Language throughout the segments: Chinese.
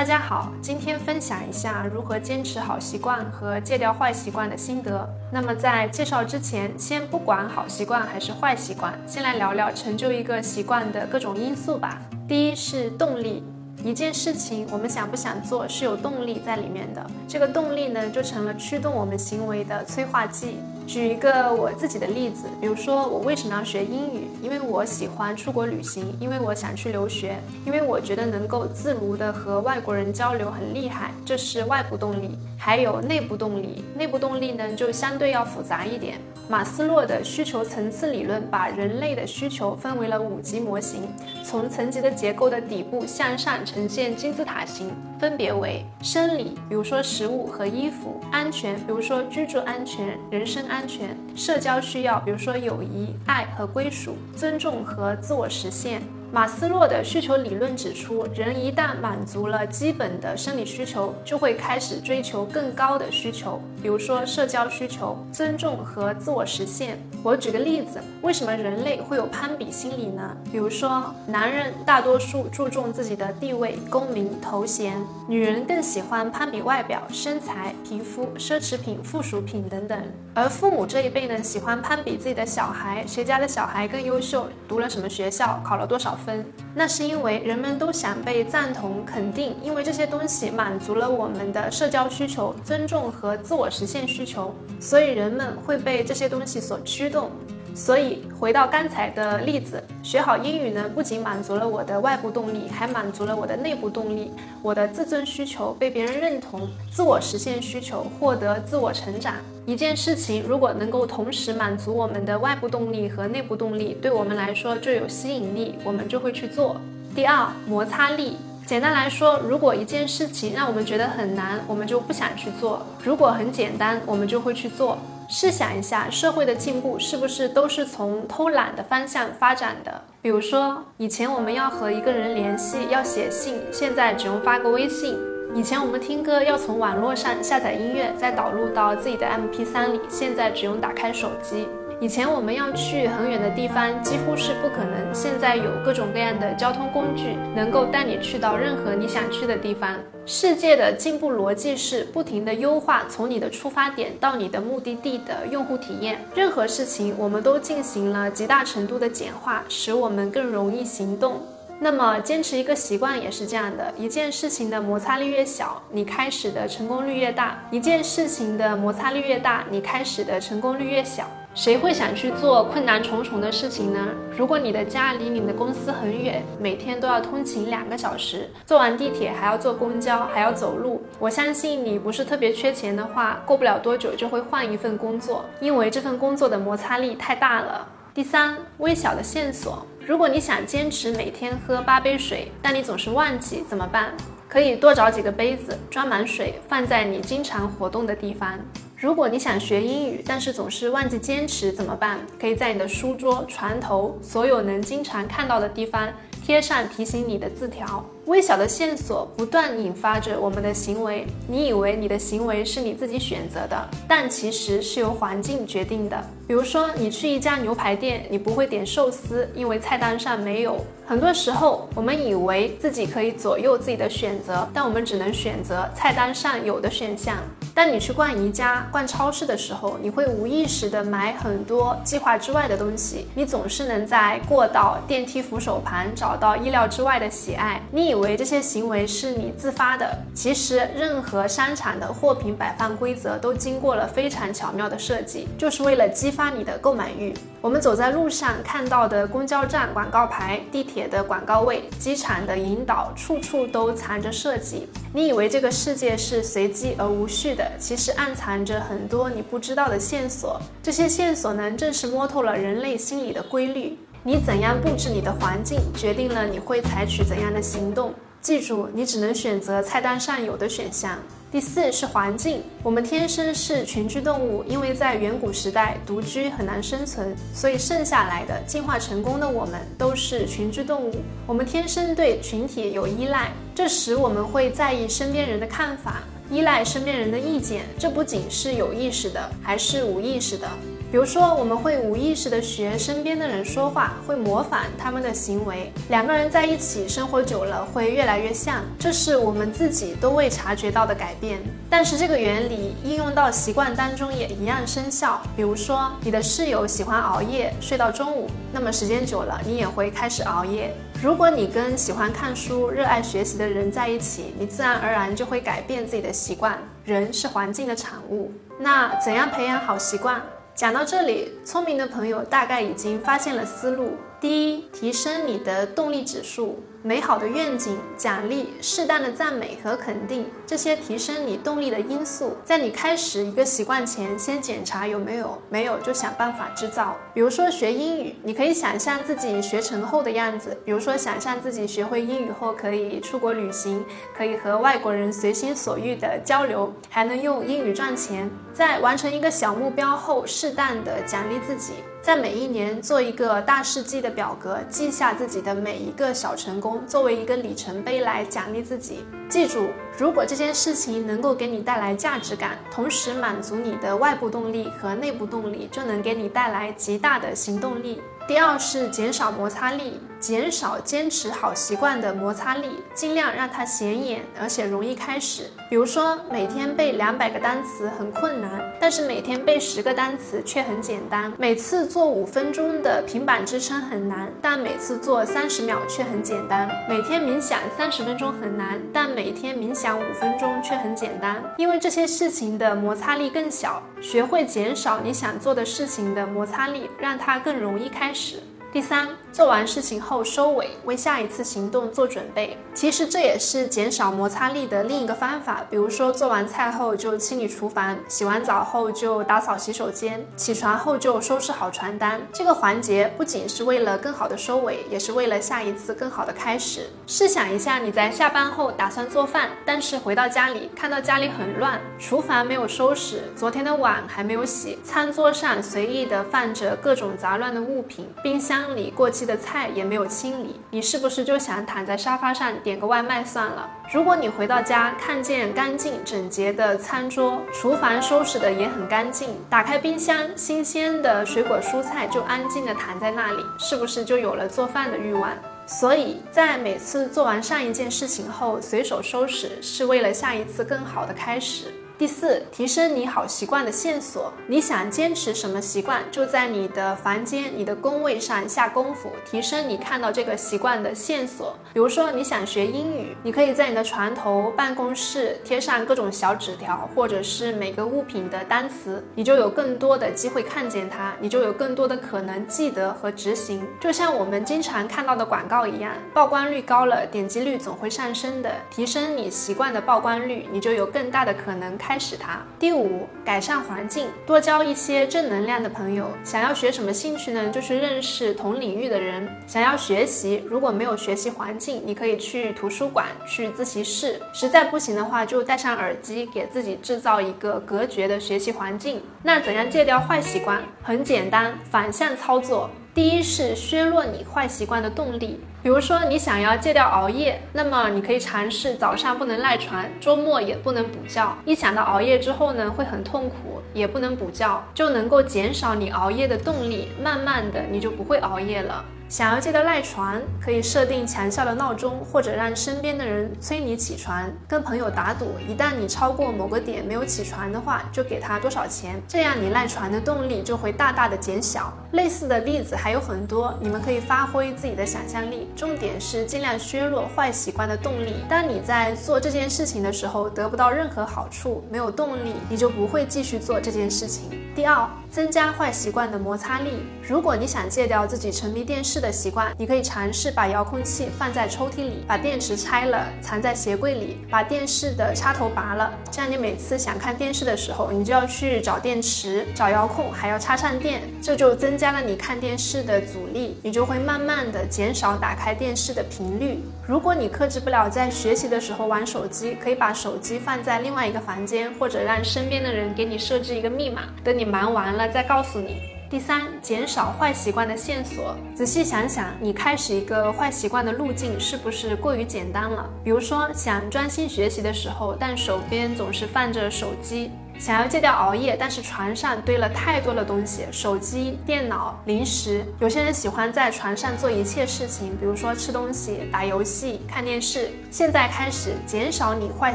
大家好，今天分享一下如何坚持好习惯和戒掉坏习惯的心得。那么在介绍之前，先不管好习惯还是坏习惯，先来聊聊成就一个习惯的各种因素吧。第一是动力。一件事情，我们想不想做是有动力在里面的，这个动力呢，就成了驱动我们行为的催化剂。举一个我自己的例子，比如说我为什么要学英语？因为我喜欢出国旅行，因为我想去留学，因为我觉得能够自如的和外国人交流很厉害，这是外部动力。还有内部动力，内部动力呢就相对要复杂一点。马斯洛的需求层次理论把人类的需求分为了五级模型，从层级的结构的底部向上呈现金字塔形，分别为生理，比如说食物和衣服；安全，比如说居住安全、人身安全；社交需要，比如说友谊、爱和归属；尊重和自我实现。马斯洛的需求理论指出，人一旦满足了基本的生理需求，就会开始追求更高的需求，比如说社交需求、尊重和自我实现。我举个例子，为什么人类会有攀比心理呢？比如说，男人大多数注重自己的地位、功名、头衔，女人更喜欢攀比外表、身材、皮肤、奢侈品、附属品等等。而父母这一辈呢，喜欢攀比自己的小孩，谁家的小孩更优秀，读了什么学校，考了多少。分，那是因为人们都想被赞同、肯定，因为这些东西满足了我们的社交需求、尊重和自我实现需求，所以人们会被这些东西所驱动。所以回到刚才的例子，学好英语呢，不仅满足了我的外部动力，还满足了我的内部动力。我的自尊需求被别人认同，自我实现需求获得自我成长。一件事情如果能够同时满足我们的外部动力和内部动力，对我们来说就有吸引力，我们就会去做。第二，摩擦力。简单来说，如果一件事情让我们觉得很难，我们就不想去做；如果很简单，我们就会去做。试想一下，社会的进步是不是都是从偷懒的方向发展的？比如说，以前我们要和一个人联系要写信，现在只用发个微信；以前我们听歌要从网络上下载音乐，再导入到自己的 MP3 里，现在只用打开手机。以前我们要去很远的地方几乎是不可能，现在有各种各样的交通工具能够带你去到任何你想去的地方。世界的进步逻辑是不停的优化从你的出发点到你的目的地的用户体验。任何事情我们都进行了极大程度的简化，使我们更容易行动。那么坚持一个习惯也是这样的，一件事情的摩擦力越小，你开始的成功率越大；一件事情的摩擦力越大，你开始的成功率越小。谁会想去做困难重重的事情呢？如果你的家离你的公司很远，每天都要通勤两个小时，坐完地铁还要坐公交，还要走路，我相信你不是特别缺钱的话，过不了多久就会换一份工作，因为这份工作的摩擦力太大了。第三，微小的线索，如果你想坚持每天喝八杯水，但你总是忘记怎么办？可以多找几个杯子，装满水，放在你经常活动的地方。如果你想学英语，但是总是忘记坚持怎么办？可以在你的书桌、床头，所有能经常看到的地方贴上提醒你的字条。微小的线索不断引发着我们的行为。你以为你的行为是你自己选择的，但其实是由环境决定的。比如说，你去一家牛排店，你不会点寿司，因为菜单上没有。很多时候，我们以为自己可以左右自己的选择，但我们只能选择菜单上有的选项。当你去逛宜家、逛超市的时候，你会无意识地买很多计划之外的东西。你总是能在过道、电梯扶手旁找到意料之外的喜爱。你以为这些行为是你自发的，其实任何商场的货品摆放规则都经过了非常巧妙的设计，就是为了激发你的购买欲。我们走在路上看到的公交站广告牌、地铁的广告位、机场的引导，处处都藏着设计。你以为这个世界是随机而无序的，其实暗藏着很多你不知道的线索。这些线索呢，正是摸透了人类心理的规律。你怎样布置你的环境，决定了你会采取怎样的行动。记住，你只能选择菜单上有的选项。第四是环境。我们天生是群居动物，因为在远古时代独居很难生存，所以剩下来的进化成功的我们都是群居动物。我们天生对群体有依赖，这使我们会在意身边人的看法，依赖身边人的意见。这不仅是有意识的，还是无意识的。比如说，我们会无意识的学身边的人说话，会模仿他们的行为。两个人在一起生活久了，会越来越像，这是我们自己都未察觉到的改变。但是这个原理应用到习惯当中也一样生效。比如说，你的室友喜欢熬夜，睡到中午，那么时间久了，你也会开始熬夜。如果你跟喜欢看书、热爱学习的人在一起，你自然而然就会改变自己的习惯。人是环境的产物，那怎样培养好习惯？讲到这里，聪明的朋友大概已经发现了思路。第一，提升你的动力指数。美好的愿景、奖励、适当的赞美和肯定，这些提升你动力的因素，在你开始一个习惯前，先检查有没有，没有就想办法制造。比如说学英语，你可以想象自己学成后的样子，比如说想象自己学会英语后可以出国旅行，可以和外国人随心所欲的交流，还能用英语赚钱。在完成一个小目标后，适当的奖励自己。在每一年做一个大事记的表格，记下自己的每一个小成功，作为一个里程碑来奖励自己。记住，如果这件事情能够给你带来价值感，同时满足你的外部动力和内部动力，就能给你带来极大的行动力。第二是减少摩擦力。减少坚持好习惯的摩擦力，尽量让它显眼而且容易开始。比如说，每天背两百个单词很困难，但是每天背十个单词却很简单。每次做五分钟的平板支撑很难，但每次做三十秒却很简单。每天冥想三十分钟很难，但每天冥想五分钟却很简单。因为这些事情的摩擦力更小，学会减少你想做的事情的摩擦力，让它更容易开始。第三，做完事情后收尾，为下一次行动做准备。其实这也是减少摩擦力的另一个方法。比如说，做完菜后就清理厨房，洗完澡后就打扫洗手间，起床后就收拾好床单。这个环节不仅是为了更好的收尾，也是为了下一次更好的开始。试想一下，你在下班后打算做饭，但是回到家里看到家里很乱，厨房没有收拾，昨天的碗还没有洗，餐桌上随意的放着各种杂乱的物品，冰箱。里过期的的菜也没有清理，你是不是就想躺在沙发上点个外卖算了？如果你回到家看见干净整洁的餐桌，厨房收拾的也很干净，打开冰箱，新鲜的水果蔬菜就安静的躺在那里，是不是就有了做饭的欲望？所以在每次做完上一件事情后，随手收拾，是为了下一次更好的开始。第四，提升你好习惯的线索。你想坚持什么习惯，就在你的房间、你的工位上下功夫，提升你看到这个习惯的线索。比如说，你想学英语，你可以在你的床头、办公室贴上各种小纸条，或者是每个物品的单词，你就有更多的机会看见它，你就有更多的可能记得和执行。就像我们经常看到的广告一样，曝光率高了，点击率总会上升的。提升你习惯的曝光率，你就有更大的可能开。开始它。第五，改善环境，多交一些正能量的朋友。想要学什么兴趣呢？就去认识同领域的人。想要学习，如果没有学习环境，你可以去图书馆、去自习室。实在不行的话，就戴上耳机，给自己制造一个隔绝的学习环境。那怎样戒掉坏习惯？很简单，反向操作。第一是削弱你坏习惯的动力。比如说，你想要戒掉熬夜，那么你可以尝试早上不能赖床，周末也不能补觉。一想到熬夜之后呢，会很痛苦，也不能补觉，就能够减少你熬夜的动力。慢慢的，你就不会熬夜了。想要戒掉赖床，可以设定强效的闹钟，或者让身边的人催你起床。跟朋友打赌，一旦你超过某个点没有起床的话，就给他多少钱，这样你赖床的动力就会大大的减小。类似的例子还有很多，你们可以发挥自己的想象力。重点是尽量削弱坏习惯的动力。当你在做这件事情的时候得不到任何好处，没有动力，你就不会继续做这件事情。第二，增加坏习惯的摩擦力。如果你想戒掉自己沉迷电视的习惯，你可以尝试把遥控器放在抽屉里，把电池拆了藏在鞋柜里，把电视的插头拔了。这样你每次想看电视的时候，你就要去找电池、找遥控，还要插上电，这就增加了你看电视的阻力，你就会慢慢的减少打开电视的频率。如果你克制不了在学习的时候玩手机，可以把手机放在另外一个房间，或者让身边的人给你设置一个密码，等你你忙完了再告诉你。第三，减少坏习惯的线索。仔细想想，你开始一个坏习惯的路径是不是过于简单了？比如说，想专心学习的时候，但手边总是放着手机。想要戒掉熬夜，但是床上堆了太多的东西，手机、电脑、零食。有些人喜欢在床上做一切事情，比如说吃东西、打游戏、看电视。现在开始减少你坏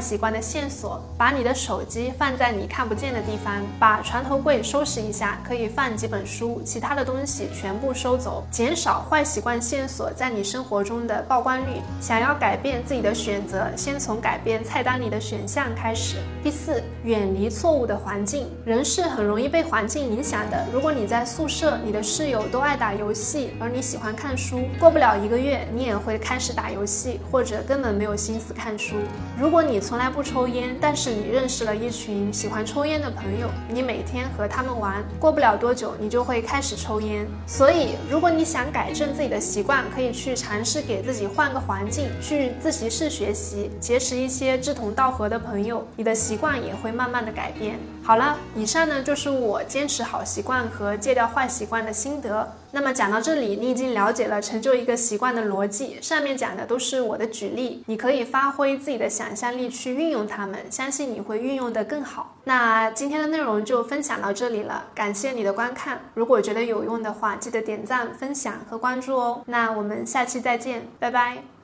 习惯的线索，把你的手机放在你看不见的地方，把床头柜收拾一下，可以放几本书，其他的东西全部收走，减少坏习惯线索在你生活中的曝光率。想要改变自己的选择，先从改变菜单里的选项开始。第四，远离错误的环境。人是很容易被环境影响的。如果你在宿舍，你的室友都爱打游戏，而你喜欢看书，过不了一个月，你也会开始打游戏，或者根本没有心思看书。如果你从来不抽烟，但是你认识了一群喜欢抽烟的朋友，你每天和他们玩，过不了多久，你就会开始抽烟。所以，如果你想改正自己的习惯，可以去尝试给自己换个环境，去自习室学习，结识一些志同道合的朋友，你的习惯也会慢慢的改变。好了，以上呢就是我坚持好习惯和戒掉坏习惯的心得。那么讲到这里，你已经了解了成就一个习惯的逻辑。上面讲的都是我的举例，你可以发挥自己的想象力去运用它们，相信你会运用得更好。那今天的内容就分享到这里了，感谢你的观看。如果觉得有用的话，记得点赞、分享和关注哦。那我们下期再见，拜拜。